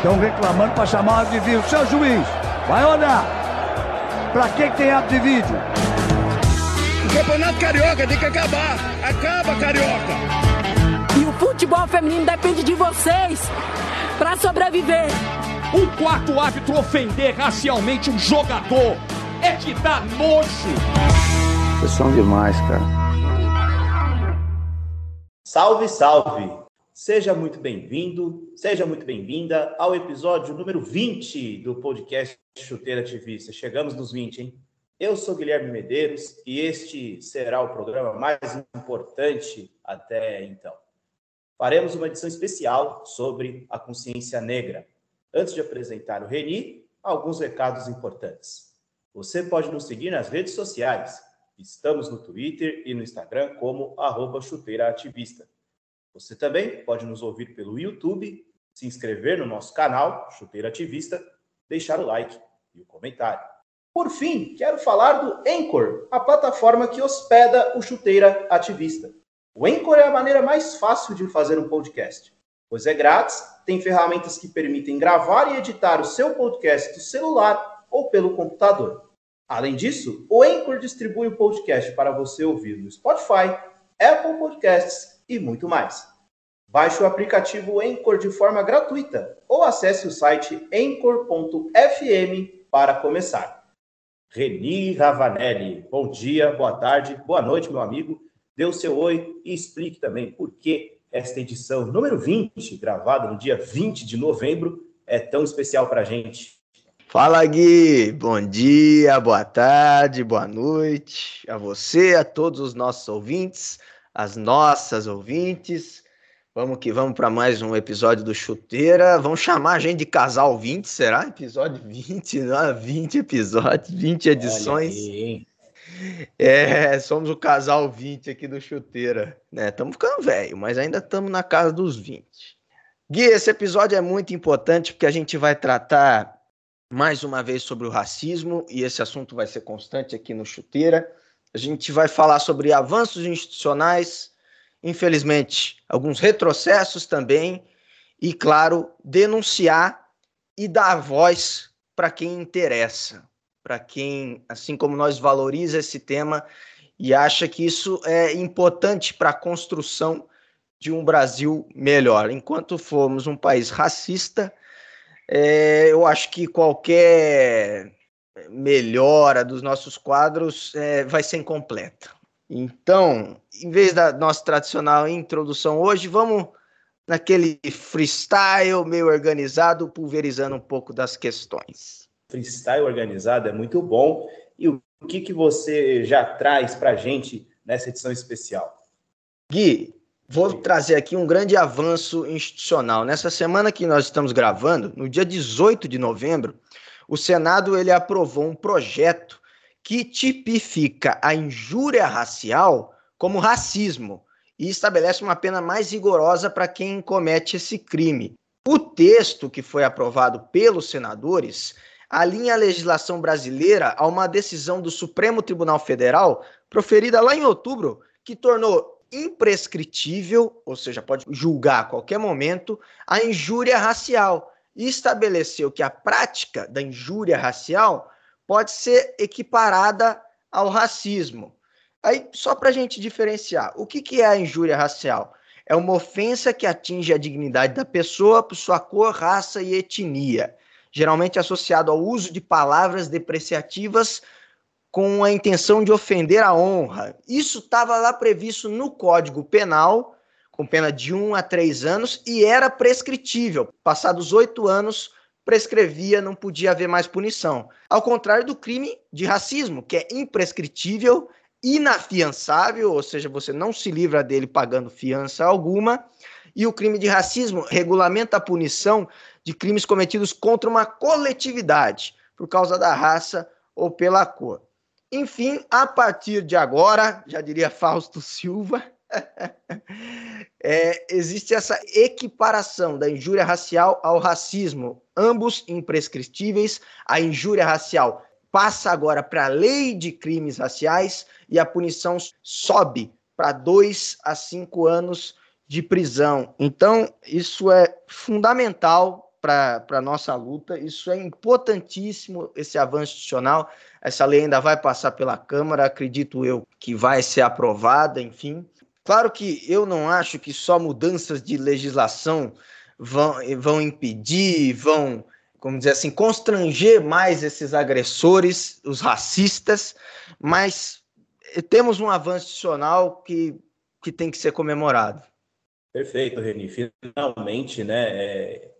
Estão reclamando para chamar o de vídeo. Seu juiz, vai olhar. Para que, que tem árbitro de vídeo? O campeonato carioca tem que acabar. Acaba, carioca. E o futebol feminino depende de vocês para sobreviver. Um quarto árbitro ofender racialmente um jogador é que dá nojo. Vocês são demais, cara. Salve, salve! Seja muito bem-vindo, seja muito bem-vinda ao episódio número 20 do podcast Chuteira Ativista. Chegamos nos 20, hein? Eu sou Guilherme Medeiros e este será o programa mais importante até então. Faremos uma edição especial sobre a consciência negra. Antes de apresentar o Reni, alguns recados importantes. Você pode nos seguir nas redes sociais. Estamos no Twitter e no Instagram como arroba chuteiraativista. Você também pode nos ouvir pelo YouTube, se inscrever no nosso canal, Chuteira Ativista, deixar o like e o comentário. Por fim, quero falar do Anchor, a plataforma que hospeda o Chuteira Ativista. O Anchor é a maneira mais fácil de fazer um podcast, pois é grátis, tem ferramentas que permitem gravar e editar o seu podcast do celular ou pelo computador. Além disso, o Anchor distribui o podcast para você ouvir no Spotify, Apple Podcasts e muito mais. Baixe o aplicativo Anchor de forma gratuita ou acesse o site anchor.fm para começar. Reni Ravanelli, bom dia, boa tarde, boa noite, meu amigo. Dê o seu oi e explique também por que esta edição número 20, gravada no dia 20 de novembro, é tão especial para a gente. Fala Gui, bom dia, boa tarde, boa noite a você, a todos os nossos ouvintes as nossas ouvintes. Vamos que vamos para mais um episódio do Chuteira. Vamos chamar a gente de Casal 20, será? Episódio 20, não, 20 episódios, 20 edições. É, somos o casal 20 aqui do Chuteira. Né? Estamos ficando velho, mas ainda estamos na casa dos 20. Gui, esse episódio é muito importante porque a gente vai tratar mais uma vez sobre o racismo e esse assunto vai ser constante aqui no Chuteira. A gente vai falar sobre avanços institucionais, infelizmente, alguns retrocessos também, e, claro, denunciar e dar voz para quem interessa, para quem, assim como nós, valoriza esse tema e acha que isso é importante para a construção de um Brasil melhor. Enquanto formos um país racista, é, eu acho que qualquer melhora dos nossos quadros é, vai ser incompleta. Então, em vez da nossa tradicional introdução hoje, vamos naquele freestyle meio organizado, pulverizando um pouco das questões. Freestyle organizado é muito bom. E o que, que você já traz para a gente nessa edição especial? Gui, vou trazer aqui um grande avanço institucional. Nessa semana que nós estamos gravando, no dia 18 de novembro, o Senado ele aprovou um projeto que tipifica a injúria racial como racismo e estabelece uma pena mais rigorosa para quem comete esse crime. O texto que foi aprovado pelos senadores alinha a legislação brasileira a uma decisão do Supremo Tribunal Federal proferida lá em outubro, que tornou imprescritível, ou seja, pode julgar a qualquer momento, a injúria racial e estabeleceu que a prática da injúria racial pode ser equiparada ao racismo. Aí, só para a gente diferenciar, o que, que é a injúria racial? É uma ofensa que atinge a dignidade da pessoa por sua cor, raça e etnia, geralmente associado ao uso de palavras depreciativas com a intenção de ofender a honra. Isso estava lá previsto no Código Penal com pena de um a três anos e era prescritível. Passados oito anos, prescrevia, não podia haver mais punição. Ao contrário do crime de racismo, que é imprescritível, inafiançável, ou seja, você não se livra dele pagando fiança alguma. E o crime de racismo regulamenta a punição de crimes cometidos contra uma coletividade, por causa da raça ou pela cor. Enfim, a partir de agora, já diria Fausto Silva, é, existe essa equiparação da injúria racial ao racismo, ambos imprescritíveis. A injúria racial passa agora para a lei de crimes raciais e a punição sobe para dois a cinco anos de prisão. Então, isso é fundamental para a nossa luta. Isso é importantíssimo, esse avanço institucional. Essa lei ainda vai passar pela Câmara, acredito eu que vai ser aprovada, enfim. Claro que eu não acho que só mudanças de legislação vão, vão impedir, vão, como dizer assim, constranger mais esses agressores, os racistas, mas temos um avanço institucional que, que tem que ser comemorado. Perfeito, Reni. Finalmente, né, é,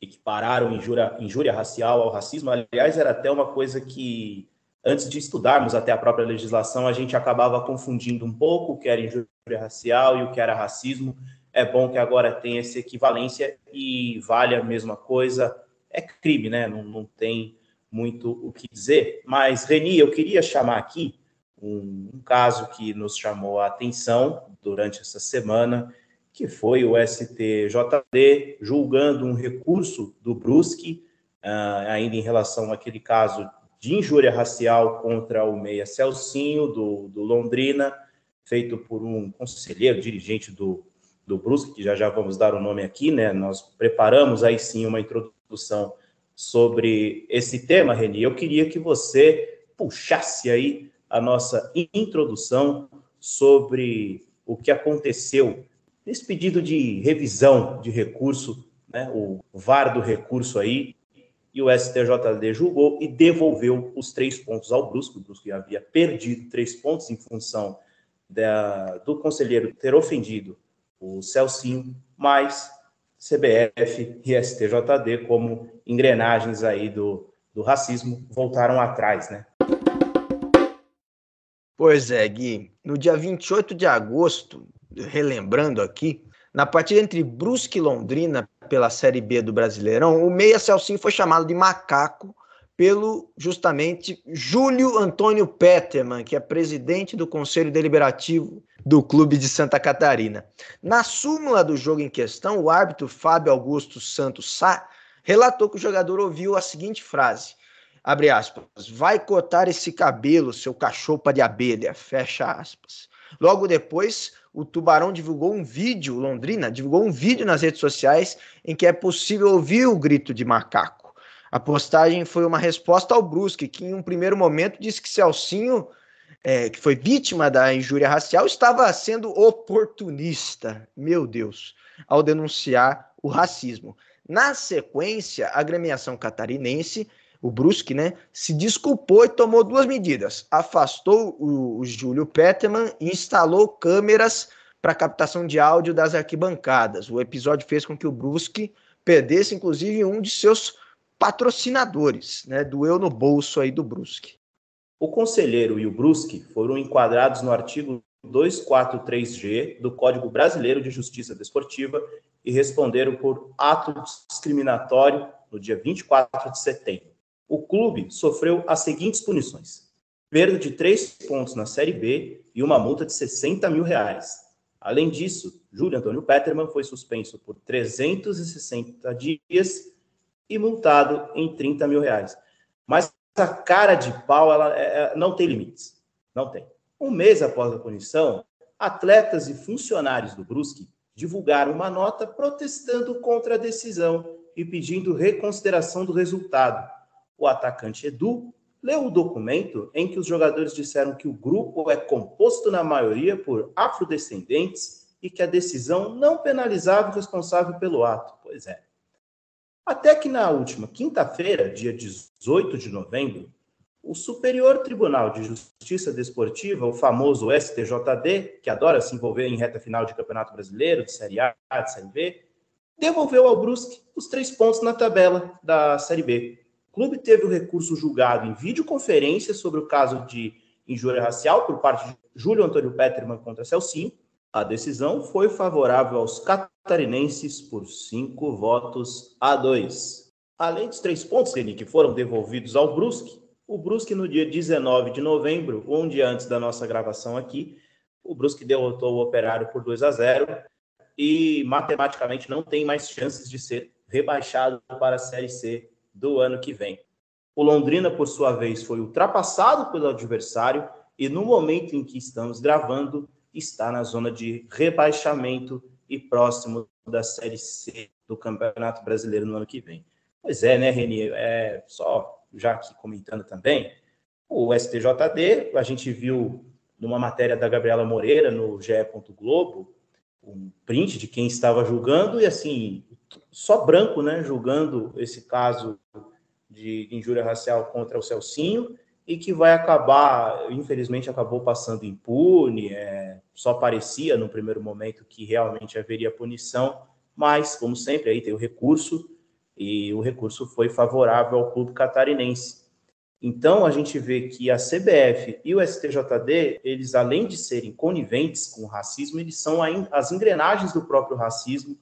equipararam injúria, injúria racial ao racismo. Aliás, era até uma coisa que, antes de estudarmos até a própria legislação, a gente acabava confundindo um pouco o que era injúria racial e o que era racismo. É bom que agora tenha essa equivalência e vale a mesma coisa. É crime, né? Não, não tem muito o que dizer. Mas, Reni, eu queria chamar aqui um, um caso que nos chamou a atenção durante essa semana que foi o STJD julgando um recurso do Brusque, uh, ainda em relação àquele caso de injúria racial contra o Meia Celcinho, do, do Londrina, feito por um conselheiro, dirigente do, do Brusque, que já já vamos dar o nome aqui, né? Nós preparamos aí sim uma introdução sobre esse tema, Reni. Eu queria que você puxasse aí a nossa introdução sobre o que aconteceu nesse pedido de revisão de recurso, né, o VAR do recurso aí, e o STJD julgou e devolveu os três pontos ao Brusque. O Brusque havia perdido três pontos em função da, do conselheiro ter ofendido o Celcinho, mas CBF e STJD, como engrenagens aí do, do racismo, voltaram atrás, né? Pois é, Gui. No dia 28 de agosto relembrando aqui, na partida entre Brusque e Londrina pela Série B do Brasileirão, o meia Celcinho foi chamado de macaco pelo justamente Júlio Antônio Peterman, que é presidente do Conselho Deliberativo do Clube de Santa Catarina. Na súmula do jogo em questão, o árbitro Fábio Augusto Santos Sá relatou que o jogador ouviu a seguinte frase: abre aspas, vai cortar esse cabelo, seu cachorro de abelha, fecha aspas. Logo depois, o Tubarão divulgou um vídeo, Londrina divulgou um vídeo nas redes sociais em que é possível ouvir o grito de macaco. A postagem foi uma resposta ao Brusque, que em um primeiro momento disse que Celcinho, é, que foi vítima da injúria racial, estava sendo oportunista, meu Deus, ao denunciar o racismo. Na sequência, a agremiação catarinense o Brusque, né, se desculpou e tomou duas medidas. Afastou o, o Júlio Peterman e instalou câmeras para captação de áudio das arquibancadas. O episódio fez com que o Brusque perdesse, inclusive, um de seus patrocinadores, né, doeu no bolso aí do Brusque. O conselheiro e o Brusque foram enquadrados no artigo 243G do Código Brasileiro de Justiça Desportiva e responderam por ato discriminatório no dia 24 de setembro o clube sofreu as seguintes punições: perda de três pontos na Série B e uma multa de 60 mil reais. Além disso, Júlio Antônio Peterman foi suspenso por 360 dias e multado em 30 mil reais. Mas a cara de pau ela é, é, não tem limites. Não tem. Um mês após a punição, atletas e funcionários do Brusque divulgaram uma nota protestando contra a decisão e pedindo reconsideração do resultado o atacante Edu leu o documento em que os jogadores disseram que o grupo é composto na maioria por afrodescendentes e que a decisão não penalizava o responsável pelo ato. Pois é. Até que na última quinta-feira, dia 18 de novembro, o Superior Tribunal de Justiça Desportiva, o famoso STJD, que adora se envolver em reta final de Campeonato Brasileiro, de Série A, de Série B, devolveu ao Brusque os três pontos na tabela da Série B. Clube teve o recurso julgado em videoconferência sobre o caso de injúria racial por parte de Júlio Antônio Peterman contra Celcinho. A decisão foi favorável aos catarinenses por cinco votos a dois. Além dos três pontos que foram devolvidos ao Brusque, o Brusque no dia 19 de novembro, um dia antes da nossa gravação aqui, o Brusque derrotou o Operário por 2 a 0 e matematicamente não tem mais chances de ser rebaixado para a Série C do ano que vem. O Londrina, por sua vez, foi ultrapassado pelo adversário e no momento em que estamos gravando, está na zona de rebaixamento e próximo da Série C do Campeonato Brasileiro no ano que vem. Pois é, né, Reni? É, só já aqui comentando também, o STJD, a gente viu numa matéria da Gabriela Moreira no GE. Globo, um print de quem estava julgando, e assim, só branco, né, julgando esse caso de injúria racial contra o Celcinho, e que vai acabar, infelizmente, acabou passando impune, é, só parecia no primeiro momento que realmente haveria punição, mas, como sempre, aí tem o recurso, e o recurso foi favorável ao clube catarinense. Então, a gente vê que a CBF e o STJD, eles, além de serem coniventes com o racismo, eles são as engrenagens do próprio racismo,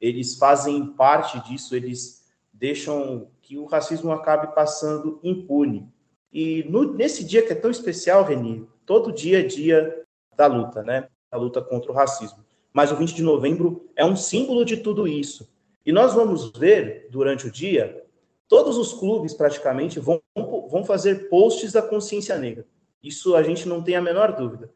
eles fazem parte disso, eles deixam que o racismo acabe passando impune. E no, nesse dia que é tão especial, Reni, todo dia é dia da luta, né? A luta contra o racismo. Mas o 20 de novembro é um símbolo de tudo isso. E nós vamos ver, durante o dia, todos os clubes praticamente vão, vão fazer posts da consciência negra. Isso a gente não tem a menor dúvida.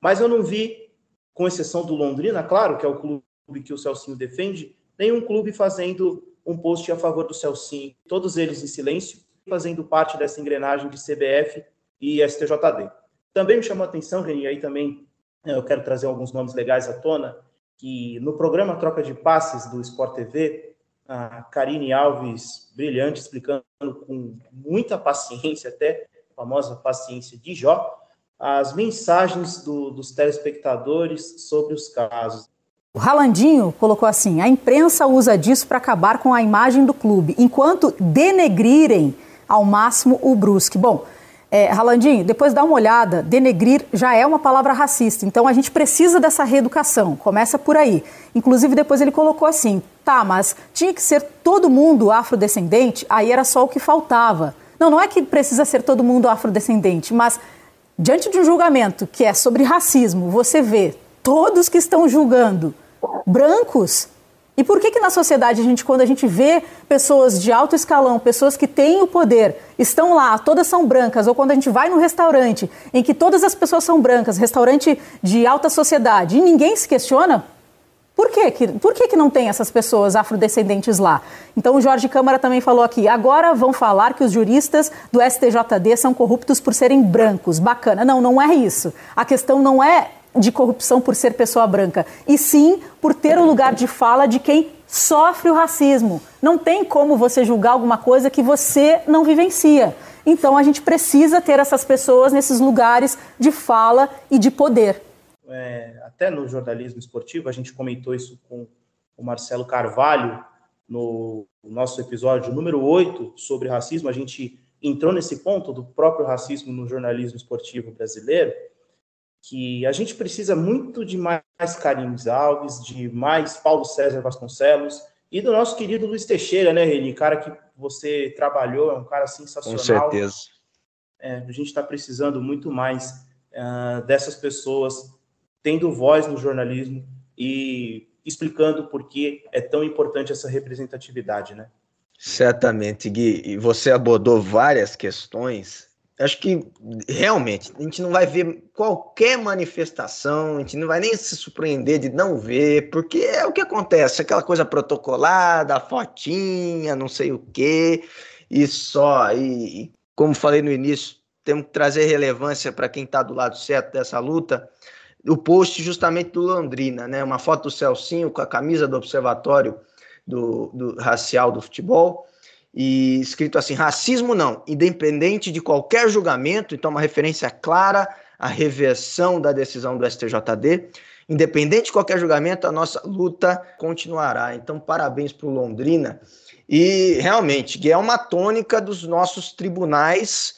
Mas eu não vi, com exceção do Londrina, claro, que é o clube que o Celcinho defende, nenhum clube fazendo um post a favor do Celcinho. Todos eles em silêncio, fazendo parte dessa engrenagem de CBF e STJD. Também me chamou a atenção, Reni, aí também né, eu quero trazer alguns nomes legais à tona, que no programa Troca de Passes do Sport TV, a Karine Alves, brilhante, explicando com muita paciência, até a famosa paciência de Jó, as mensagens do, dos telespectadores sobre os casos. O Ralandinho colocou assim: a imprensa usa disso para acabar com a imagem do clube, enquanto denegrirem ao máximo o Brusque. Bom, é, Ralandinho, depois dá uma olhada, denegrir já é uma palavra racista, então a gente precisa dessa reeducação, começa por aí. Inclusive, depois ele colocou assim: tá, mas tinha que ser todo mundo afrodescendente, aí era só o que faltava. Não, não é que precisa ser todo mundo afrodescendente, mas diante de um julgamento que é sobre racismo, você vê todos que estão julgando brancos e por que que na sociedade a gente, quando a gente vê pessoas de alto escalão, pessoas que têm o poder, estão lá, todas são brancas, ou quando a gente vai num restaurante em que todas as pessoas são brancas, restaurante de alta sociedade, e ninguém se questiona, por que, que, por que, que não tem essas pessoas afrodescendentes lá? Então o Jorge Câmara também falou aqui, agora vão falar que os juristas do STJD são corruptos por serem brancos. Bacana. Não, não é isso. A questão não é de corrupção por ser pessoa branca, e sim por ter o lugar de fala de quem sofre o racismo. Não tem como você julgar alguma coisa que você não vivencia. Então a gente precisa ter essas pessoas nesses lugares de fala e de poder. É, até no jornalismo esportivo, a gente comentou isso com o Marcelo Carvalho no nosso episódio número 8 sobre racismo. A gente entrou nesse ponto do próprio racismo no jornalismo esportivo brasileiro que a gente precisa muito de mais Carlinhos Alves, de mais Paulo César Vasconcelos e do nosso querido Luiz Teixeira, né, Reni? Cara que você trabalhou, é um cara sensacional. Com certeza. É, a gente está precisando muito mais uh, dessas pessoas tendo voz no jornalismo e explicando por que é tão importante essa representatividade, né? Certamente, Gui. E você abordou várias questões acho que realmente a gente não vai ver qualquer manifestação, a gente não vai nem se surpreender de não ver, porque é o que acontece, aquela coisa protocolada, fotinha, não sei o quê, e só. E, e como falei no início, temos que trazer relevância para quem está do lado certo dessa luta. O post justamente do Londrina, né? Uma foto do Celcinho com a camisa do Observatório do, do Racial do Futebol e escrito assim: racismo não, independente de qualquer julgamento, então uma referência clara à reversão da decisão do STJD. Independente de qualquer julgamento, a nossa luta continuará. Então, parabéns para o Londrina. E realmente, que é uma tônica dos nossos tribunais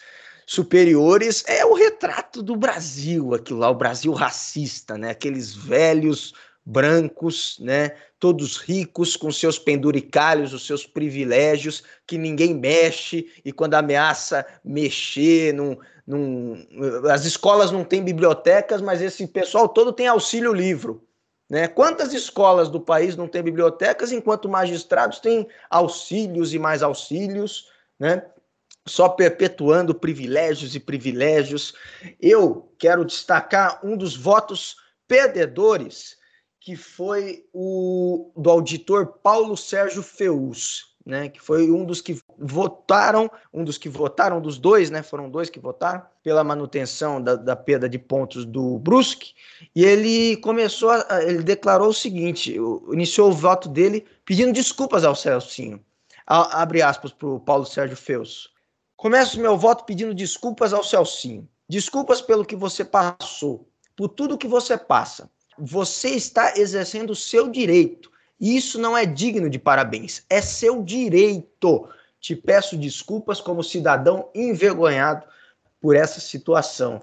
superiores, é o retrato do Brasil, aquilo lá, o Brasil racista, né? Aqueles velhos brancos, né? Todos ricos, com seus penduricalhos, os seus privilégios, que ninguém mexe, e quando ameaça mexer, as escolas não têm bibliotecas, mas esse pessoal todo tem auxílio livro. Né? Quantas escolas do país não têm bibliotecas, enquanto magistrados têm auxílios e mais auxílios, né? só perpetuando privilégios e privilégios. Eu quero destacar um dos votos perdedores que foi o do auditor Paulo Sérgio Feus, né, que foi um dos que votaram, um dos que votaram, um dos dois, né, foram dois que votaram pela manutenção da, da perda de pontos do Brusque, e ele começou, a, ele declarou o seguinte, iniciou o voto dele pedindo desculpas ao Celcinho, a, abre aspas para o Paulo Sérgio Feus. Começo meu voto pedindo desculpas ao Celcinho, desculpas pelo que você passou, por tudo que você passa. Você está exercendo o seu direito isso não é digno de parabéns, é seu direito. Te peço desculpas como cidadão envergonhado por essa situação.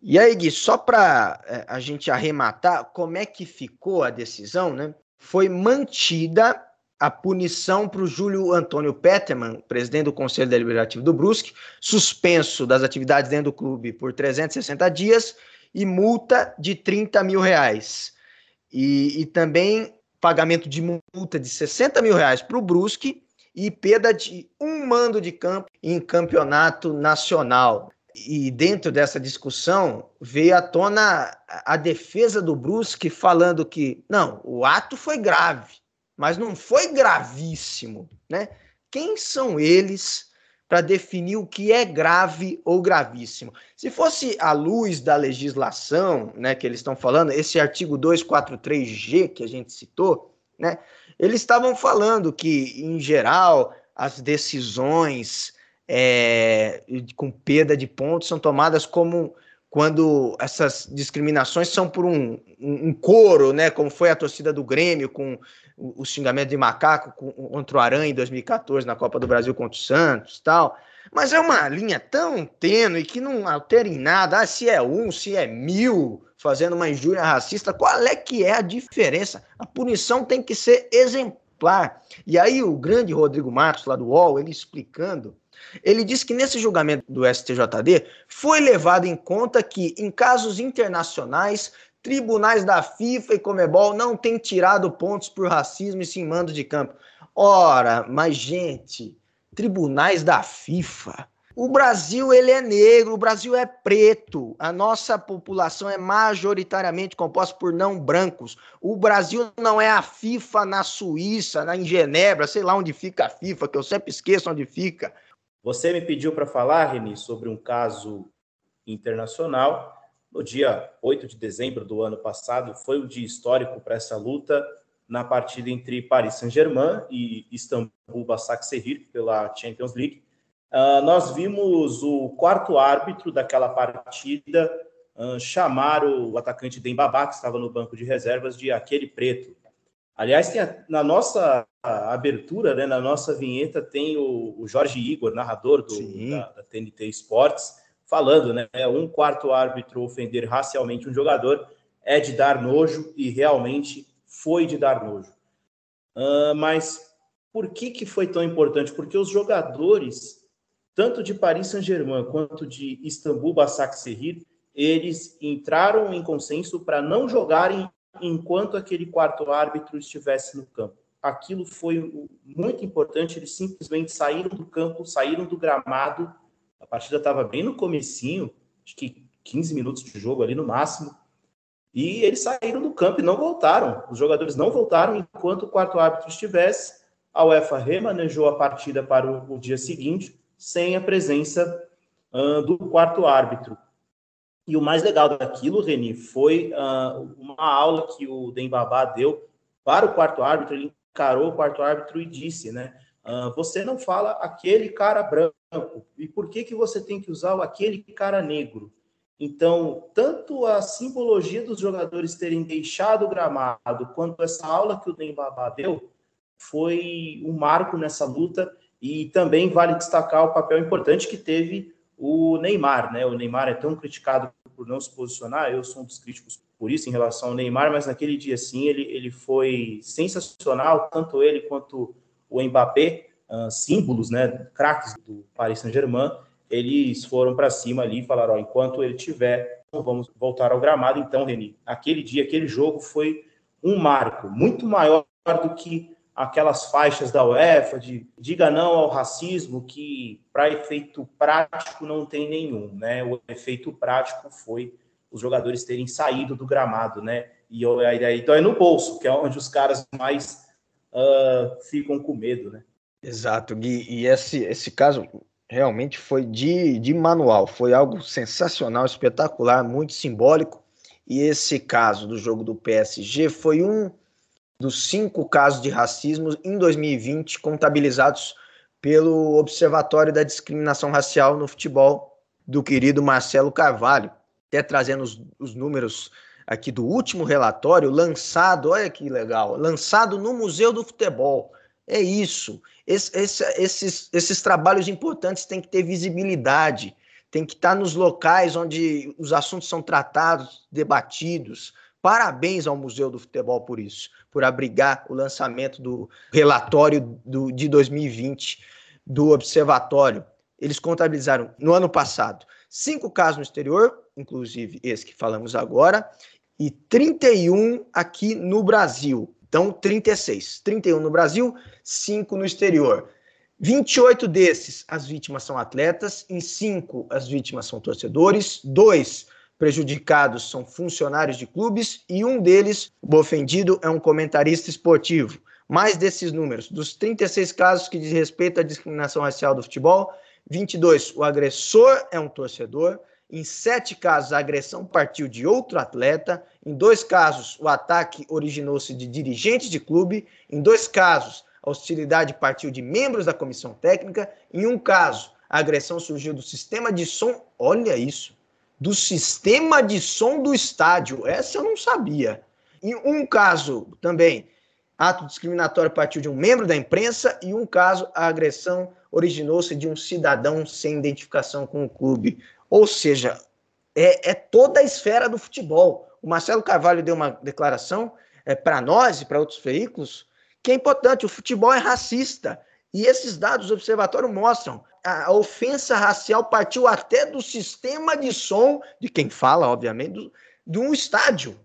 E aí, Gui, só para é, a gente arrematar, como é que ficou a decisão, né? Foi mantida a punição para o Júlio Antônio Peterman, presidente do Conselho Deliberativo do Brusque, suspenso das atividades dentro do clube por 360 dias e multa de 30 mil reais. E, e também pagamento de multa de 60 mil reais para o Brusque e perda de um mando de campo em campeonato nacional. E dentro dessa discussão veio à tona a defesa do Brusque falando que não, o ato foi grave, mas não foi gravíssimo, né? Quem são eles para definir o que é grave ou gravíssimo. Se fosse à luz da legislação, né, que eles estão falando, esse artigo 243G que a gente citou, né, eles estavam falando que, em geral, as decisões é, com perda de pontos são tomadas como quando essas discriminações são por um, um, um coro, né, como foi a torcida do Grêmio com o, xingamento de macaco contra o Aranha em 2014 na Copa do Brasil contra o Santos tal. Mas é uma linha tão tênue que não altera em nada. Ah, se é um, se é mil, fazendo uma injúria racista, qual é que é a diferença? A punição tem que ser exemplar. E aí o grande Rodrigo Marcos, lá do UOL, ele explicando, ele disse que nesse julgamento do STJD foi levado em conta que, em casos internacionais, tribunais da FIFA e Comebol não têm tirado pontos por racismo e sim mando de campo. Ora, mas gente, tribunais da FIFA. O Brasil ele é negro, o Brasil é preto. A nossa população é majoritariamente composta por não brancos. O Brasil não é a FIFA na Suíça, na em Genebra, sei lá onde fica a FIFA, que eu sempre esqueço onde fica. Você me pediu para falar, Reni, sobre um caso internacional no dia 8 de dezembro do ano passado, foi um dia histórico para essa luta na partida entre Paris Saint-Germain e Istambul Basaksehir pela Champions League. Uh, nós vimos o quarto árbitro daquela partida uh, chamar o atacante Dembabá, que estava no banco de reservas, de aquele preto. Aliás, a, na nossa abertura, né, na nossa vinheta, tem o, o Jorge Igor, narrador do, da, da TNT Esportes, falando, né? Um quarto árbitro ofender racialmente um jogador é de dar nojo e realmente foi de dar nojo. Uh, mas por que, que foi tão importante? Porque os jogadores, tanto de Paris Saint-Germain quanto de Istambul Basaksehir, eles entraram em consenso para não jogarem enquanto aquele quarto árbitro estivesse no campo. Aquilo foi muito importante, eles simplesmente saíram do campo, saíram do gramado a partida estava bem no comecinho, acho que 15 minutos de jogo ali no máximo. E eles saíram do campo e não voltaram. Os jogadores não voltaram enquanto o quarto árbitro estivesse. A UEFA remanejou a partida para o, o dia seguinte, sem a presença uh, do quarto árbitro. E o mais legal daquilo, Reni, foi uh, uma aula que o Dembabá deu para o quarto árbitro. Ele encarou o quarto árbitro e disse, né? Uh, você não fala aquele cara branco. E por que, que você tem que usar o aquele cara negro? Então, tanto a simbologia dos jogadores terem deixado o gramado, quanto essa aula que o Dembaba deu, foi um marco nessa luta. E também vale destacar o papel importante que teve o Neymar, né? O Neymar é tão criticado por não se posicionar, eu sou um dos críticos por isso em relação ao Neymar, mas naquele dia sim ele, ele foi sensacional, tanto ele quanto o Mbappé, uh, símbolos, né, craques do Paris Saint-Germain, eles foram para cima ali e falaram: ó, enquanto ele tiver, vamos voltar ao gramado. Então, Reni, aquele dia, aquele jogo foi um marco muito maior do que aquelas faixas da UEFA de diga não ao racismo, que para efeito prático não tem nenhum, né? O efeito prático foi os jogadores terem saído do gramado, né? E aí dói no bolso, que é onde os caras mais uh, ficam com medo, né? Exato, Gui. E esse, esse caso realmente foi de, de manual, foi algo sensacional, espetacular, muito simbólico. E esse caso do jogo do PSG foi um dos cinco casos de racismo em 2020 contabilizados pelo Observatório da Discriminação Racial no Futebol do querido Marcelo Carvalho, até trazendo os, os números aqui do último relatório lançado, olha que legal, lançado no Museu do Futebol. É isso. Esse, esse, esses, esses trabalhos importantes têm que ter visibilidade, tem que estar nos locais onde os assuntos são tratados, debatidos. Parabéns ao Museu do Futebol por isso, por abrigar o lançamento do relatório do, de 2020 do Observatório. Eles contabilizaram no ano passado cinco casos no exterior, inclusive esse que falamos agora, e 31 aqui no Brasil. Então, 36. 31 no Brasil, 5 no exterior. 28 desses, as vítimas são atletas, em 5 as vítimas são torcedores, dois prejudicados são funcionários de clubes e um deles, o ofendido, é um comentarista esportivo. Mais desses números, dos 36 casos que diz respeito à discriminação racial do futebol, 22, o agressor é um torcedor, em sete casos, a agressão partiu de outro atleta. Em dois casos, o ataque originou-se de dirigentes de clube. Em dois casos, a hostilidade partiu de membros da comissão técnica. Em um caso, a agressão surgiu do sistema de som. Olha isso! Do sistema de som do estádio. Essa eu não sabia. Em um caso também, ato discriminatório partiu de um membro da imprensa. E um caso, a agressão originou-se de um cidadão sem identificação com o clube. Ou seja, é, é toda a esfera do futebol. O Marcelo Carvalho deu uma declaração é, para nós e para outros veículos que é importante. O futebol é racista. E esses dados do observatório mostram. A, ofensa racial partiu até do sistema de som, de quem fala, obviamente, do, de um estádio,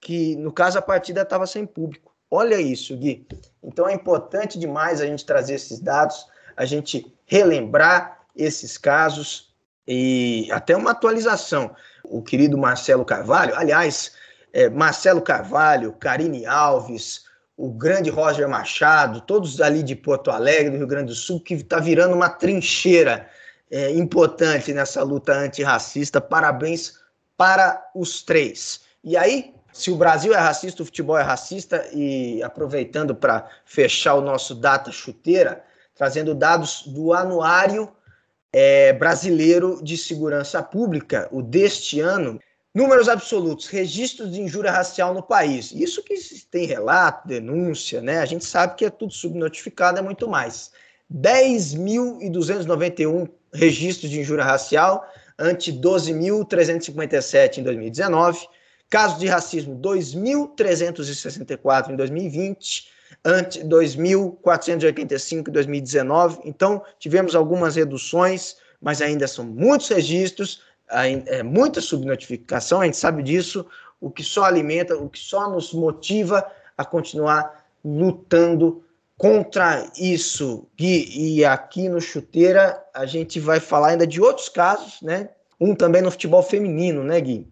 que no caso a partida estava sem público. Olha isso, Gui. Então é importante demais a gente trazer esses dados, a gente relembrar esses casos e até uma atualização. O querido Marcelo Carvalho, aliás, é, Marcelo Carvalho, Karine Alves, o grande Roger Machado, todos ali de Porto Alegre, do Rio Grande do Sul, que está virando uma trincheira é, importante nessa luta antirracista. Parabéns para os três. E aí, se o Brasil é racista, o futebol é racista, e aproveitando para fechar o nosso data chuteira, trazendo dados do anuário é, brasileiro de segurança pública, o deste ano, números absolutos, registros de injúria racial no país. Isso que tem relato, denúncia, né? A gente sabe que é tudo subnotificado, é muito mais. 10.291 registros de injúria racial, ante 12.357 em 2019. Casos de racismo, 2.364 em 2020 ante 2.485 em 2019. Então, tivemos algumas reduções, mas ainda são muitos registros, é muita subnotificação, a gente sabe disso, o que só alimenta, o que só nos motiva a continuar lutando contra isso, Gui. E aqui no Chuteira a gente vai falar ainda de outros casos, né? Um também no futebol feminino, né, Gui?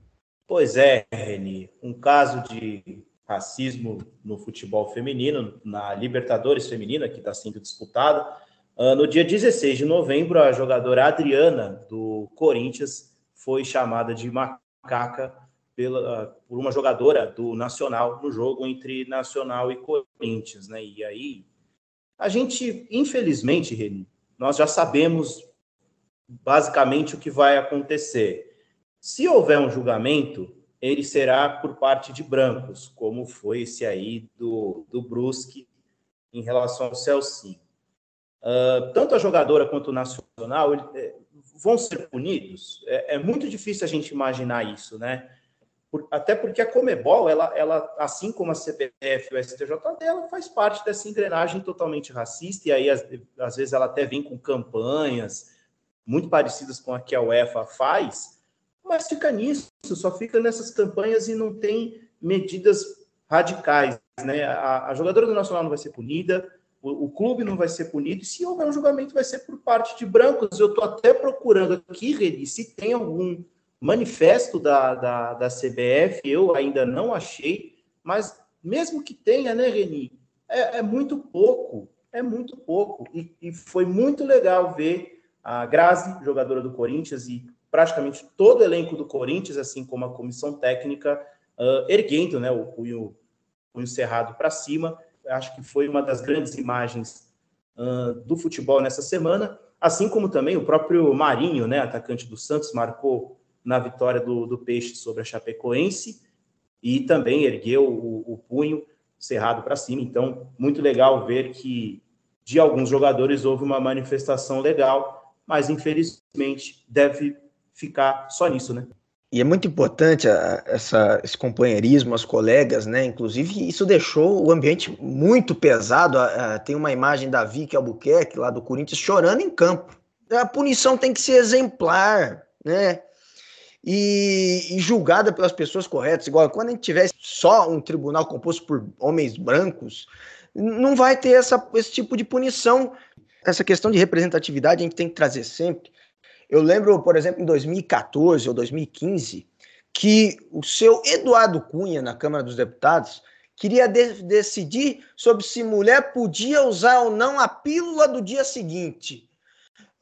Pois é, Reni. Um caso de racismo no futebol feminino, na Libertadores Feminina, que está sendo disputada. Uh, no dia 16 de novembro, a jogadora Adriana, do Corinthians, foi chamada de macaca pela, uh, por uma jogadora do Nacional no jogo entre Nacional e Corinthians. Né? E aí, a gente, infelizmente, Reni, nós já sabemos basicamente o que vai acontecer. Se houver um julgamento, ele será por parte de brancos, como foi esse aí do, do Brusque em relação ao Celcinho. Uh, tanto a jogadora quanto o Nacional é, vão ser punidos? É, é, muito difícil a gente imaginar isso, né? Por, até porque a Comebol, ela, ela, assim como a CBF e o STJD, ela faz parte dessa engrenagem totalmente racista, e aí às, às vezes ela até vem com campanhas muito parecidas com a que a UEFA faz, mas fica nisso, só fica nessas campanhas e não tem medidas radicais. Né? A, a jogadora do Nacional não vai ser punida, o, o, clube não vai ser punido, e se houver um julgamento, vai ser por parte de brancos. Eu estou até procurando aqui, Redi, se tem algum manifesto da, da, da CBF, eu ainda não achei, Mas mesmo que tenha, né, Reni? É, é muito pouco, é muito pouco. E, e, foi muito legal ver a Grazi, jogadora do Corinthians, e praticamente todo o elenco do Corinthians, assim como a comissão técnica, uh, erguendo né, o punho, punho cerrado para cima. Acho que foi uma das grandes imagens uh, do futebol nessa semana. Assim como também o próprio Marinho, né, atacante do Santos, marcou na vitória do, do Peixe sobre a Chapecoense e também ergueu o, o punho cerrado para cima. Então, muito legal ver que de alguns jogadores houve uma manifestação legal, mas infelizmente deve ficar só nisso, né? E é muito importante a, essa, esse companheirismo, as colegas, né? Inclusive, isso deixou o ambiente muito pesado. A, a, tem uma imagem da Vicky Albuquerque, lá do Corinthians, chorando em campo. A punição tem que ser exemplar, né? E, e, julgada pelas pessoas corretas. Igual quando a gente tiver só um tribunal composto por homens brancos, não vai ter essa, esse tipo de punição. Essa questão de representatividade a gente tem que trazer sempre. Eu lembro, por exemplo, em 2014 ou 2015, que o seu Eduardo Cunha, na Câmara dos Deputados, queria de decidir sobre se mulher podia usar ou não a pílula do dia seguinte.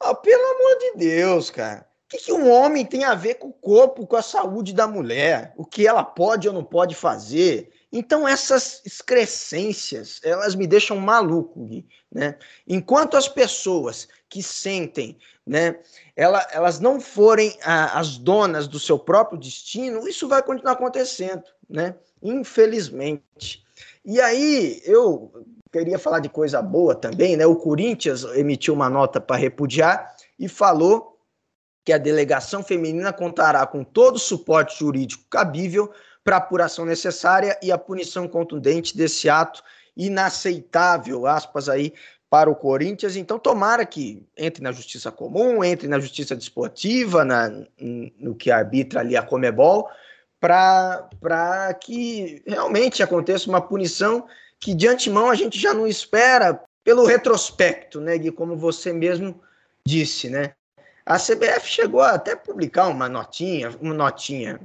Oh, pelo amor de Deus, cara. O que, que um homem tem a ver com o corpo, com a saúde da mulher? O que ela pode ou não pode fazer? Então, essas excrescências, elas me deixam maluco, Gui, né? Enquanto as pessoas que sentem né, ela, elas não forem a, as donas do seu próprio destino, isso vai continuar acontecendo, né? Infelizmente. E aí eu queria falar de coisa boa também, né? O Corinthians emitiu uma nota para repudiar e falou que a delegação feminina contará com todo o suporte jurídico cabível para a apuração necessária e a punição contundente desse ato inaceitável, aspas aí, para o Corinthians. Então, tomara que entre na justiça comum, entre na justiça desportiva, na, no que arbitra ali a Comebol, para que realmente aconteça uma punição que de antemão a gente já não espera pelo retrospecto, né, Gui, como você mesmo disse, né? A CBF chegou a até publicar uma notinha, uma notinha,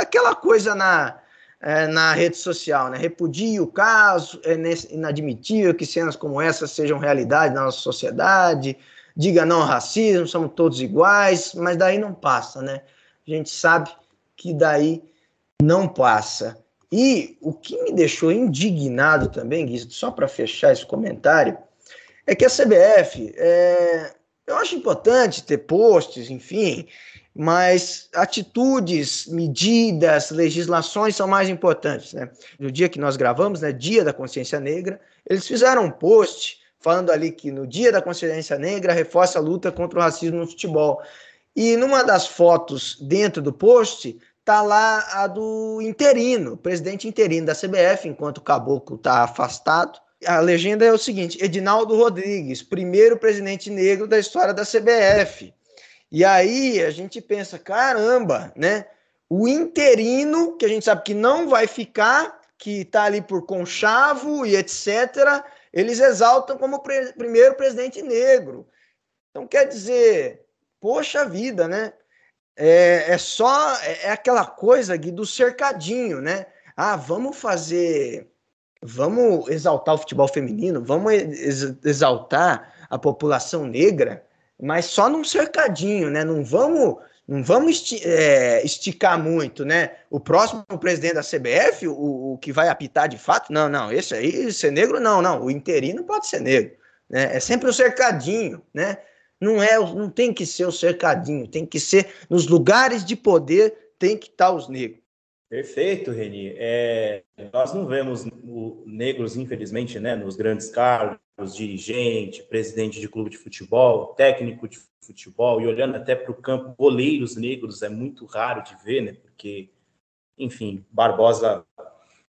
aquela coisa na, é, na rede social, né? Repudia o caso, é inadmitível que cenas como essa sejam realidade na nossa sociedade, diga não ao racismo, somos todos iguais, mas daí não passa, né? A gente sabe que daí não passa. E o que me deixou indignado também, Gui, só para fechar esse comentário, é que a CBF, é, eu acho importante ter posts, enfim, mas atitudes, medidas, legislações são mais importantes. Né? No dia que nós gravamos, né, Dia da Consciência Negra, eles fizeram um post falando ali que no Dia da Consciência Negra reforça a luta contra o racismo no futebol. E numa das fotos dentro do post tá lá a do interino, presidente interino da CBF, enquanto o caboclo está afastado. A legenda é o seguinte: Edinaldo Rodrigues, primeiro presidente negro da história da CBF. E aí a gente pensa, caramba, né? O interino, que a gente sabe que não vai ficar, que está ali por conchavo e etc., eles exaltam como pre primeiro presidente negro. Então, quer dizer, poxa vida, né? É, é só, é, é aquela coisa Gui, do cercadinho, né? Ah, vamos fazer, vamos exaltar o futebol feminino, vamos exaltar a população negra, mas só num cercadinho, né? Não vamos, não vamos esti é, esticar muito, né? O próximo presidente da CBF, o, o, que vai apitar de fato, não, não, esse aí ser negro, não, não, o interino pode ser negro, né? É sempre o cercadinho, né? Não é, não tem que ser o cercadinho, tem que ser nos lugares de poder, tem que estar os negros. Perfeito, Reni. É, nós não vemos negros, infelizmente, né, nos grandes cargos, dirigente, presidente de clube de futebol, técnico de futebol, e olhando até para o campo, goleiros negros é muito raro de ver, né? Porque, enfim, Barbosa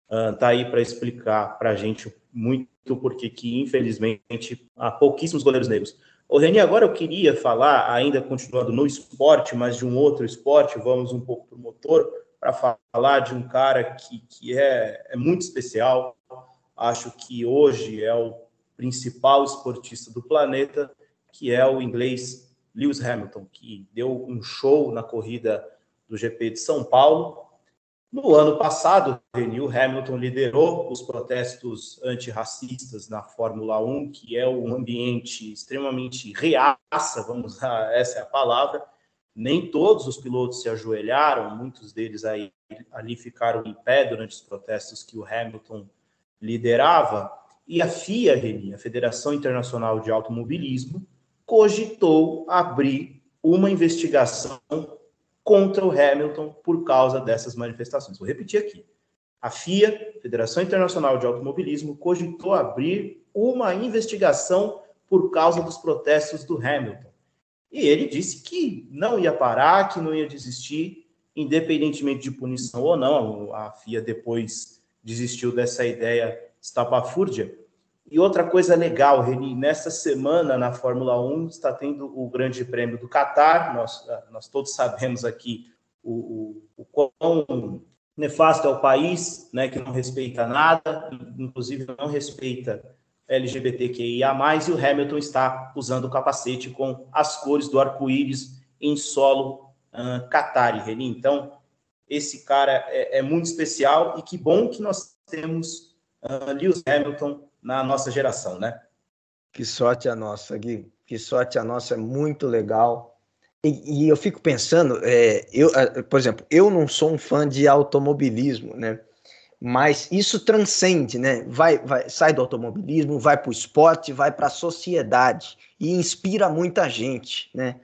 está uh, aí para explicar para a gente muito porque que, infelizmente, há pouquíssimos goleiros negros. O Reni, agora eu queria falar, ainda continuando no esporte, mas de um outro esporte, vamos um pouco para o motor, para falar de um cara que, que é, é muito especial. Acho que hoje é o principal esportista do planeta, que é o inglês Lewis Hamilton, que deu um show na corrida do GP de São Paulo. No ano passado, o Hamilton liderou os protestos antirracistas na Fórmula 1, que é um ambiente extremamente reaça, vamos usar essa é a palavra. Nem todos os pilotos se ajoelharam, muitos deles aí, ali ficaram em pé durante os protestos que o Hamilton liderava. E a FIA, a Federação Internacional de Automobilismo, cogitou abrir uma investigação contra o Hamilton por causa dessas manifestações. Vou repetir aqui. A FIA, Federação Internacional de Automobilismo, cogitou abrir uma investigação por causa dos protestos do Hamilton. E ele disse que não ia parar, que não ia desistir, independentemente de punição ou não. A FIA depois desistiu dessa ideia estapafúrdia. E outra coisa legal, Reni, nesta semana na Fórmula 1 está tendo o Grande Prêmio do Catar. Nós, ah, nós todos sabemos aqui o, o, o quão nefasto é o país, né, que não respeita nada, inclusive não respeita LGBTQIA+, e o Hamilton está usando o capacete com as cores do arco-íris em solo uh, Reni. Então, esse cara é, é, muito especial e que bom que nós temos uh, Lewis Hamilton na nossa geração, né? Que sorte a nossa, Gui. Que sorte a nossa, é muito legal. E, e eu fico pensando, é, eu, por exemplo, eu não sou um fã de automobilismo, né? Mas isso transcende, né? Vai, vai, sai do automobilismo, vai para o esporte, vai para a sociedade e inspira muita gente, né?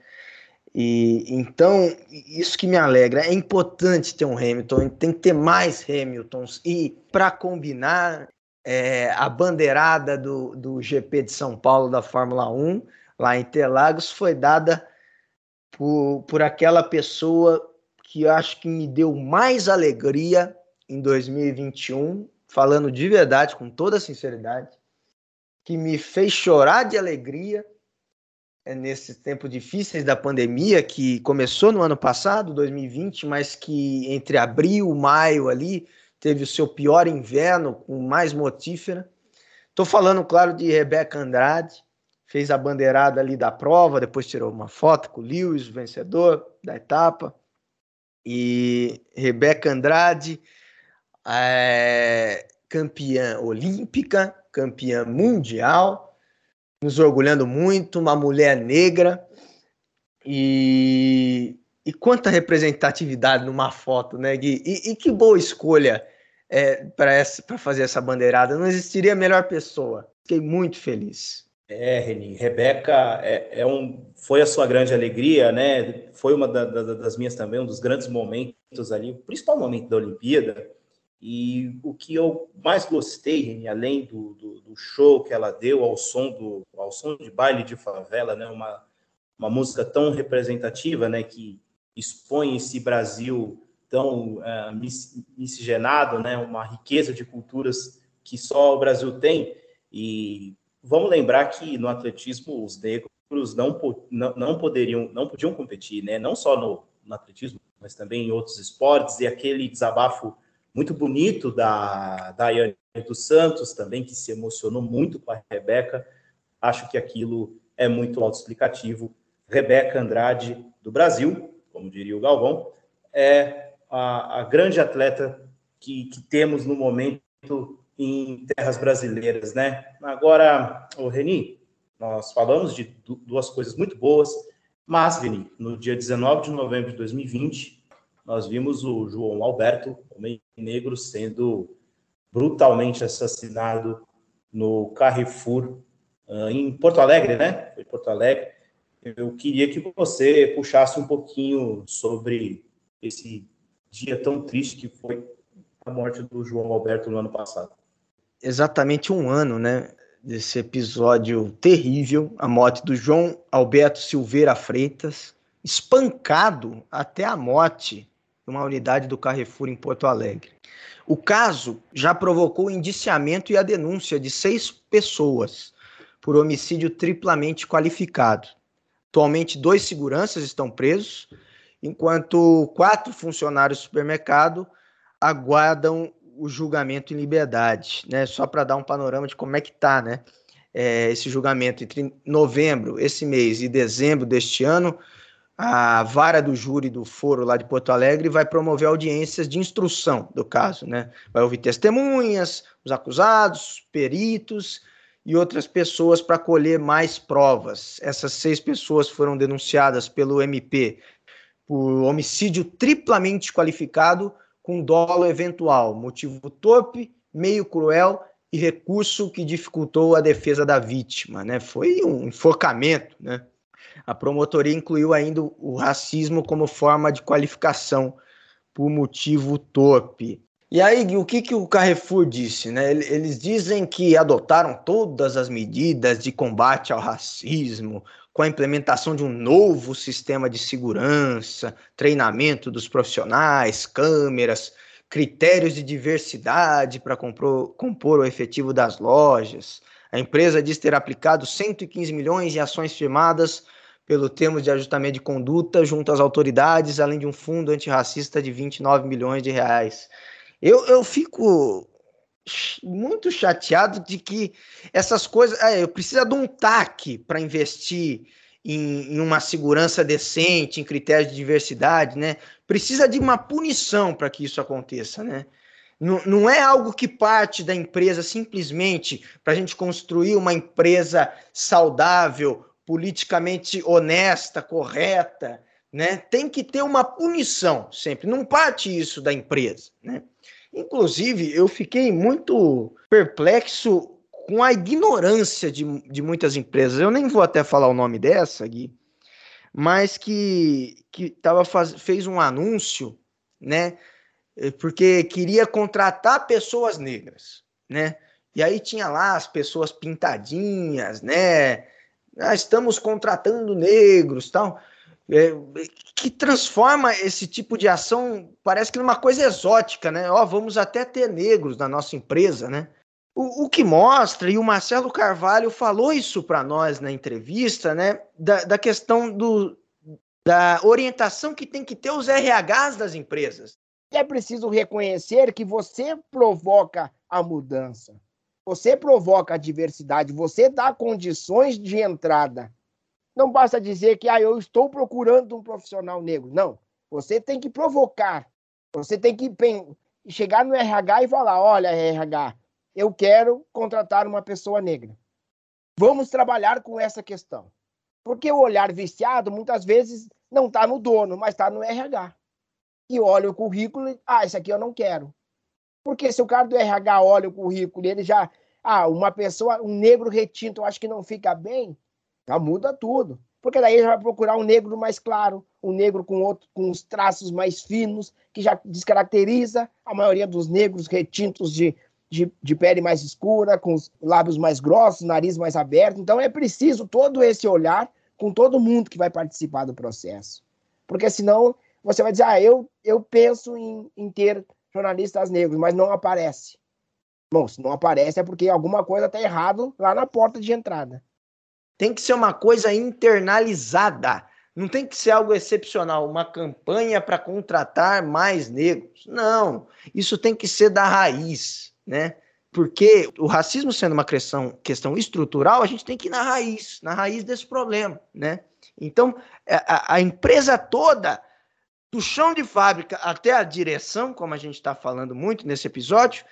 E então isso que me alegra. É importante ter um Hamilton, tem que ter mais Hamiltons e para combinar é, a bandeirada do, do GP de São Paulo da Fórmula 1, lá em Interlagos, foi dada por, por aquela pessoa que eu acho que me deu mais alegria em 2021, falando de verdade, com toda sinceridade, que me fez chorar de alegria é, nesses tempos difíceis da pandemia, que começou no ano passado, 2020, mas que entre abril e maio ali teve o seu pior inverno com mais motífera. Estou falando, claro, de Rebeca Andrade, fez a bandeirada ali da prova, depois tirou uma foto com o Lewis, o vencedor da etapa. E Rebeca Andrade, é, campeã olímpica, campeã mundial, nos orgulhando muito, uma mulher negra. E e quanta representatividade numa foto, né, Gui? E, e que boa escolha é, para fazer essa bandeirada. Não existiria melhor pessoa. Fiquei muito feliz. É, Reni, Rebeca é, é, um, foi a sua grande alegria, né? Foi uma da, da, das minhas também, um dos grandes momentos ali, o principal momento da Olimpíada. E o que eu mais gostei, além do, do, do, show que ela deu ao som do ao som de baile de favela, né? Uma, uma música tão representativa, né? Que expõe esse Brasil tão uh, miscigenado, né, uma riqueza de culturas que só o Brasil tem. E vamos lembrar que no atletismo os negros não, não, não poderiam, não podiam competir, né, não só no, no atletismo, mas também em outros esportes. E aquele desabafo muito bonito da Daiane dos Santos também, que se emocionou muito com a Rebeca. Acho que aquilo é muito autoexplicativo. Rebeca Andrade, do Brasil, como diria o Galvão, é a, a grande atleta que, que, temos no momento em terras brasileiras, né? Agora, o Reni, nós falamos de duas coisas muito boas, mas, Reni, no dia 19 de novembro de 2020, nós vimos o João Alberto, homem negro, sendo brutalmente assassinado no Carrefour, uh, em Porto Alegre, né? Foi Porto Alegre eu queria que você puxasse um pouquinho sobre esse dia tão triste que foi a morte do João Alberto no ano passado. Exatamente um ano, né? Desse episódio terrível, a morte do João Alberto Silveira Freitas, espancado até a morte numa unidade do Carrefour em Porto Alegre. O caso já provocou o indiciamento e a denúncia de seis pessoas por homicídio triplamente qualificado. Atualmente, dois seguranças estão presos, enquanto quatro funcionários do supermercado aguardam o julgamento em liberdade, né? Só para dar um panorama de como é que tá, né? É, esse julgamento entre novembro, esse mês, e dezembro deste ano, a vara do júri do foro lá de Porto Alegre vai promover audiências de instrução do caso, né? Vai ouvir testemunhas, os acusados, peritos e outras pessoas para colher mais provas. Essas seis pessoas foram denunciadas pelo MP por homicídio triplamente qualificado com dolo eventual, motivo torpe, meio cruel e recurso que dificultou a defesa da vítima, né? Foi um enforcamento, né? A promotoria incluiu ainda o racismo como forma de qualificação por motivo torpe. E aí, o que, que o Carrefour disse? Né? Eles dizem que adotaram todas as medidas de combate ao racismo, com a implementação de um novo sistema de segurança, treinamento dos profissionais, câmeras, critérios de diversidade para compor, compor o efetivo das lojas. A empresa diz ter aplicado 115 milhões em ações firmadas pelo termo de ajustamento de conduta junto às autoridades, além de um fundo antirracista de 29 milhões de reais. Eu, eu fico muito chateado de que essas coisas. É, eu preciso de um TAC para investir em, em, uma segurança decente, em critérios de diversidade, né? Precisa de uma punição para que isso aconteça, né? Não, não é algo que parte da empresa simplesmente para a gente construir uma empresa saudável, politicamente honesta, correta, né? Tem que ter uma punição sempre. Não parte isso da empresa, né? Inclusive, eu fiquei muito perplexo com a ignorância de, de muitas empresas. Eu nem vou até falar o nome dessa, Gui, mas que, que tava faz, fez um anúncio, né? Porque queria contratar pessoas negras, né? E aí tinha lá as pessoas pintadinhas, né? Ah, estamos contratando negros, tal, é, que transforma esse tipo de ação, parece que numa coisa exótica, né? Ó, vamos até ter negros na nossa empresa, né? O, o que mostra, e o Marcelo Carvalho falou isso para nós na entrevista, né? Da, da questão do, da orientação que tem que ter os RHs das empresas. É preciso reconhecer que você provoca a mudança. Você provoca a diversidade, você dá condições de entrada. Não basta dizer que ah, eu estou procurando um profissional negro. Não. Você tem que provocar. Você tem que chegar no RH e falar: olha, RH, eu quero contratar uma pessoa negra. Vamos trabalhar com essa questão. Porque o olhar viciado, muitas vezes, não está no dono, mas está no RH. E olha o currículo ah, isso aqui eu não quero. Porque se o cara do RH olha o currículo e ele já. Ah, uma pessoa, um negro retinto, eu acho que não fica bem, já muda tudo. Porque daí ele vai procurar um negro mais claro, um negro com, outro, com os traços mais finos, que já descaracteriza a maioria dos negros retintos de, de, de pele mais escura, com os lábios mais grossos, nariz mais aberto. Então é preciso todo esse olhar com todo mundo que vai participar do processo. Porque senão você vai dizer, ah, eu, eu penso em, em ter jornalistas negros, mas não aparece. Bom, se não aparece é porque alguma coisa está errado lá na porta de entrada. Tem que ser uma coisa internalizada. Não tem que ser algo excepcional, uma campanha para contratar mais negros. Não, isso tem que ser da raiz, né? Porque o racismo sendo uma questão, questão estrutural, a gente tem que ir na raiz, na raiz desse problema, né? Então, a, a empresa toda do chão de fábrica até a direção, como a gente está falando muito nesse episódio,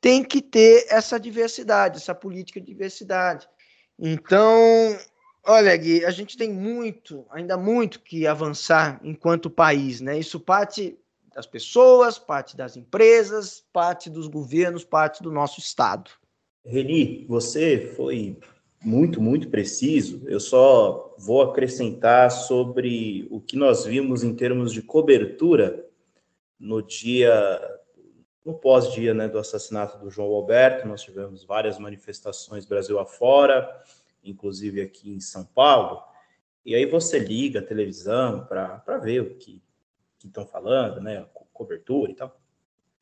tem que ter essa diversidade, essa política de diversidade. Então, olha, Gui, a gente tem muito, ainda muito que avançar enquanto país, né? Isso parte das pessoas, parte das empresas, parte dos governos, parte do nosso Estado. Reni, você foi muito, muito preciso. Eu só vou acrescentar sobre o que nós vimos em termos de cobertura no dia, no pós-dia né, do assassinato do João Alberto. Nós tivemos várias manifestações Brasil afora, inclusive aqui em São Paulo. E aí você liga a televisão para ver o que estão falando, né, cobertura e tal,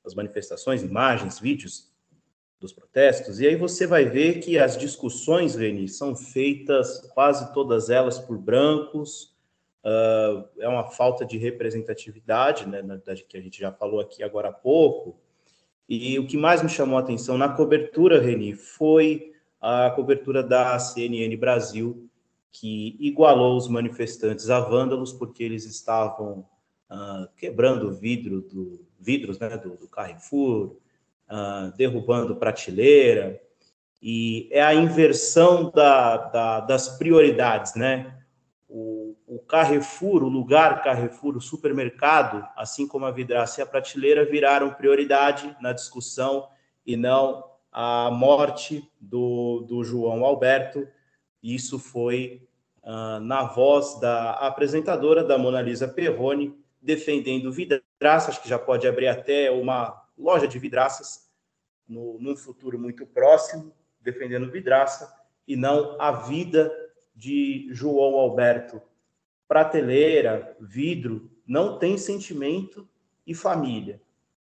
as manifestações, imagens, vídeos dos protestos, e aí você vai ver que as discussões, Reni, são feitas quase todas elas por brancos, uh, é uma falta de representatividade, né, na verdade, que a gente já falou aqui agora há pouco, e o que mais me chamou a atenção na cobertura, Reni, foi a cobertura da CNN Brasil, que igualou os manifestantes a vândalos porque eles estavam uh, quebrando vidro do, vidros né, do, do Carrefour, uh, derrubando prateleira, e é a inversão da, da, das prioridades, né? O, o Carrefour, o lugar Carrefour, o supermercado, assim como a vidraça e a prateleira, viraram prioridade na discussão e não a morte do, do João Alberto. Isso foi uh, na voz da apresentadora, da Mona Lisa Perrone, defendendo vidraça. Acho que já pode abrir até uma loja de vidraças no, num futuro muito próximo, defendendo vidraça, e não a vida de João Alberto. Prateleira, vidro, não tem sentimento e família.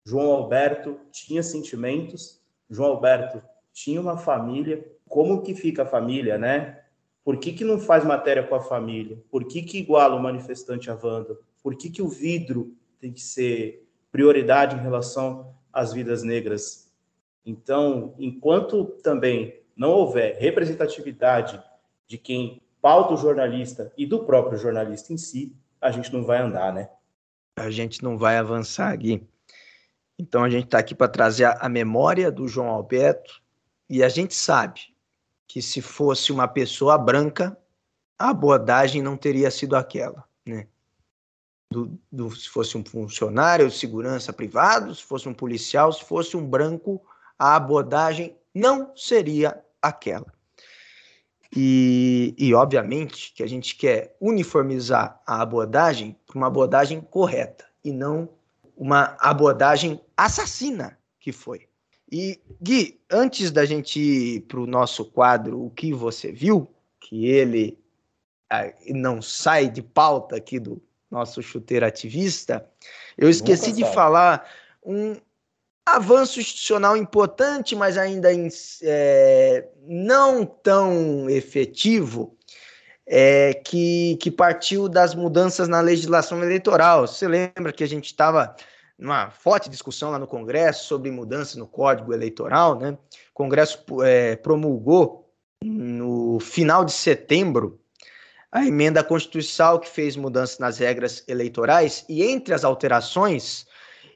João Alberto tinha sentimentos, João Alberto tinha uma família. Como que fica a família, né? Por que, que não faz matéria com a família? Por que, que iguala o manifestante a Wanda? Por que, que o vidro tem que ser prioridade em relação às vidas negras? Então, enquanto também não houver representatividade de quem pauta o jornalista e do próprio jornalista em si, a gente não vai andar, né? A gente não vai avançar, Gui. Então a gente está aqui para trazer a, memória do João Alberto e a gente sabe que se fosse uma pessoa branca, a abordagem não teria sido aquela, né? Do, do, se fosse um funcionário de segurança privado, se fosse um policial, se fosse um branco, a abordagem não seria aquela. E, e obviamente que a gente quer uniformizar a abordagem para uma abordagem correta e não uma abordagem assassina que foi. E, Gui, antes da gente ir para o nosso quadro O que você viu, que ele ah, não sai de pauta aqui do nosso chuteiro ativista, eu esqueci de falar um avanço institucional importante, mas ainda é, não tão efetivo, é, que, que partiu das mudanças na legislação eleitoral. Você lembra que a gente estava numa forte discussão lá no Congresso sobre mudanças no Código Eleitoral, né? O Congresso é, promulgou no final de setembro a emenda constitucional que fez mudanças nas regras eleitorais e entre as alterações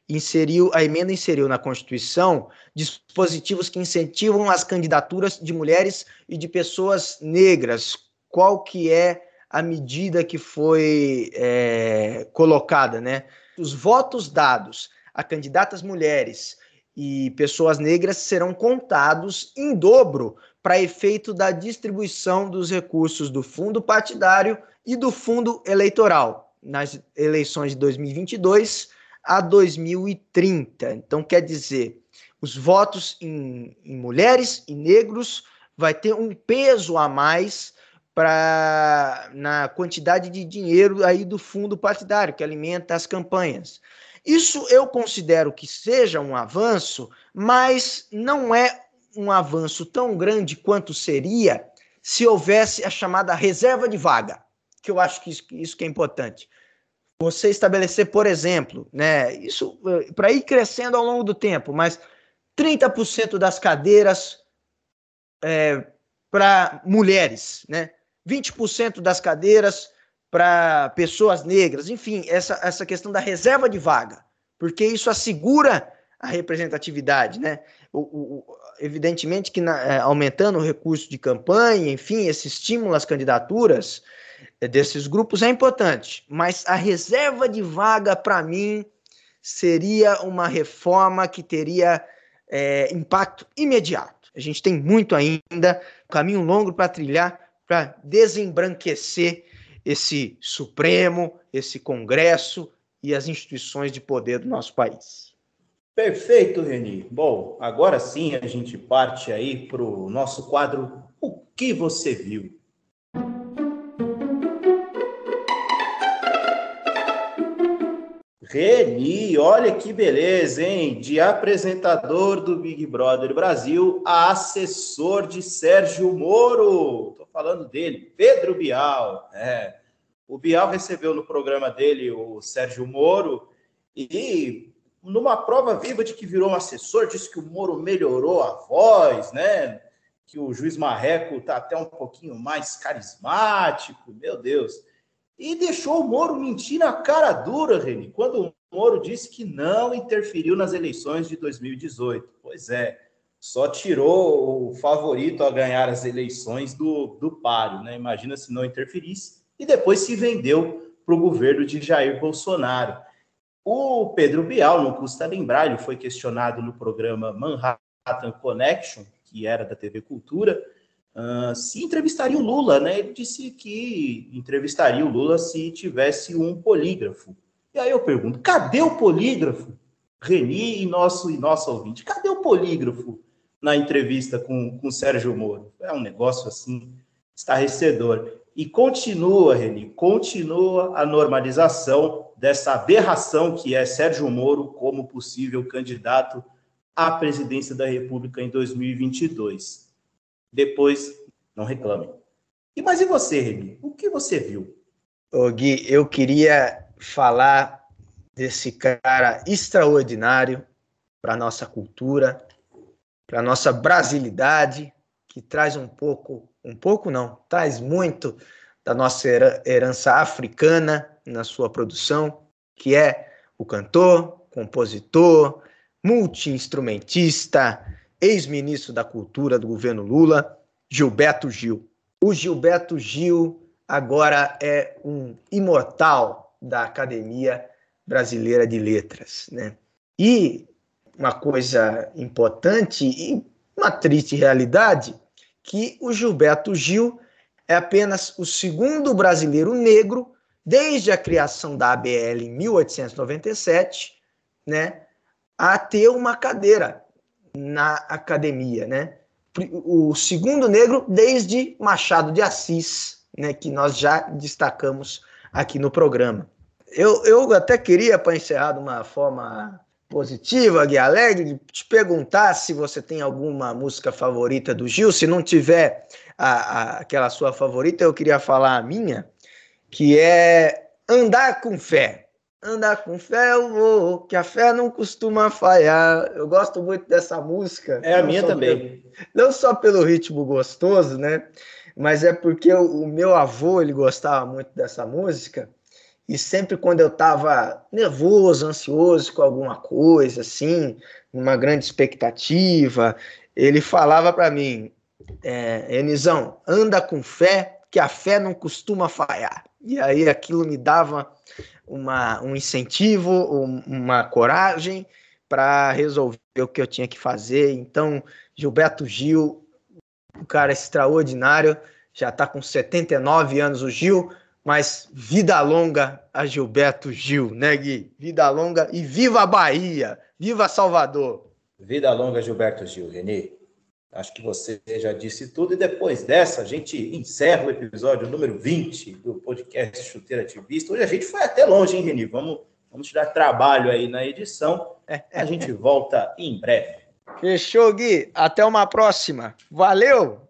inseriu a emenda inseriu na Constituição dispositivos que incentivam as candidaturas de mulheres e de pessoas negras qual que é a medida que foi é, colocada, né? Os votos dados a candidatas mulheres e pessoas negras serão contados em dobro para efeito da distribuição dos recursos do fundo partidário e do fundo eleitoral nas eleições de 2022 a 2030. Então, quer dizer, os votos em, em mulheres e negros vai ter um peso a mais para na quantidade de dinheiro aí do fundo partidário que alimenta as campanhas. Isso eu considero que seja um avanço, mas não é um avanço tão grande quanto seria se houvesse a chamada reserva de vaga, que eu acho que isso, isso que é importante. Você estabelecer, por exemplo, né, isso eh, para ir crescendo ao longo do tempo, mas 30% das cadeiras é, para mulheres, né? 20% das cadeiras para pessoas negras, enfim, essa, essa questão da reserva de vaga, porque isso assegura a representatividade, né? O, o, evidentemente que na, é, aumentando o recurso de campanha, enfim, esse estímulo às candidaturas é, desses grupos é importante, mas a reserva de vaga, para mim, seria uma reforma que teria é, impacto imediato. A gente tem muito ainda, caminho longo para trilhar, para desembranquecer esse Supremo, esse Congresso e as instituições de poder do nosso país. Perfeito, Reni. Bom, agora sim a gente parte aí para o nosso quadro O que você viu? Reni, olha que beleza, hein? De apresentador do Big Brother Brasil a assessor de Sérgio Moro. Tô falando dele, Pedro Bial. É. O Bial recebeu no programa dele o Sérgio Moro e numa prova viva de que virou um assessor, disse que o Moro melhorou a voz, né? que o juiz Marreco está até um pouquinho mais carismático, meu Deus. E deixou o Moro mentir na cara dura, Reni, quando o Moro disse que não interferiu nas eleições de 2018. Pois é, só tirou o favorito a ganhar as eleições do, do páreo, né? Imagina se não interferisse. E depois se vendeu para o governo de Jair Bolsonaro. O Pedro Bial, não custa lembrar, ele foi questionado no programa Manhattan Connection, que era da TV Cultura, uh, se entrevistaria o Lula, né? Ele disse que entrevistaria o Lula se tivesse um polígrafo. E aí eu pergunto, cadê o polígrafo? Reni e nosso, e nosso ouvinte, cadê o polígrafo na entrevista com, com o Sérgio Moro? É um negócio assim estarrecedor. E continua, Reni, continua a normalização dessa aberração que é Sérgio Moro como possível candidato à presidência da República em 2022. Depois, não reclamem. E mas e você, Reni? O que você viu? Ô Gui, eu queria falar desse cara extraordinário para nossa cultura, para nossa brasilidade, que traz um pouco, um pouco não, traz muito da nossa herança africana na sua produção, que é o cantor, compositor, multiinstrumentista, ex-ministro da Cultura do governo Lula, Gilberto Gil. O Gilberto Gil agora é um imortal da Academia Brasileira de Letras, né? E uma coisa importante e uma triste realidade que o Gilberto Gil é apenas o segundo brasileiro negro desde a criação da ABL em 1897, né, a ter uma cadeira na academia, né? O segundo negro desde Machado de Assis, né, que nós já destacamos aqui no programa. Eu, eu até queria, para encerrar de uma forma positiva, Gui Alegre, te perguntar se você tem alguma música favorita do Gil. Se não tiver a, a, aquela sua favorita, eu queria falar a minha, que é Andar com Fé andar com fé eu vou, que a fé não costuma falhar. Eu gosto muito dessa música. É a minha também. Pelo, não só pelo ritmo gostoso, né? Mas é porque o, o, meu avô, ele gostava muito dessa música. E sempre quando eu estava nervoso, ansioso com alguma coisa, assim, uma grande expectativa, ele falava para mim, é, Enizão, anda com fé, que a fé não costuma falhar. E aí aquilo me dava uma, um incentivo, uma coragem para resolver o que eu tinha que fazer. Então, Gilberto Gil, um cara extraordinário, já está com 79 anos o Gil, mas vida longa a Gilberto Gil, né, Gui? Vida longa e viva a Bahia! Viva Salvador! Vida longa, Gilberto Gil, Renê. Acho que você já disse tudo. E depois dessa, a gente encerra o episódio número 20 do podcast Chuteira Ativista. Hoje a gente foi até longe, hein, Reni? Vamos, vamos tirar trabalho aí na edição. A gente volta em breve. Fechou, Gui. Até uma próxima. Valeu!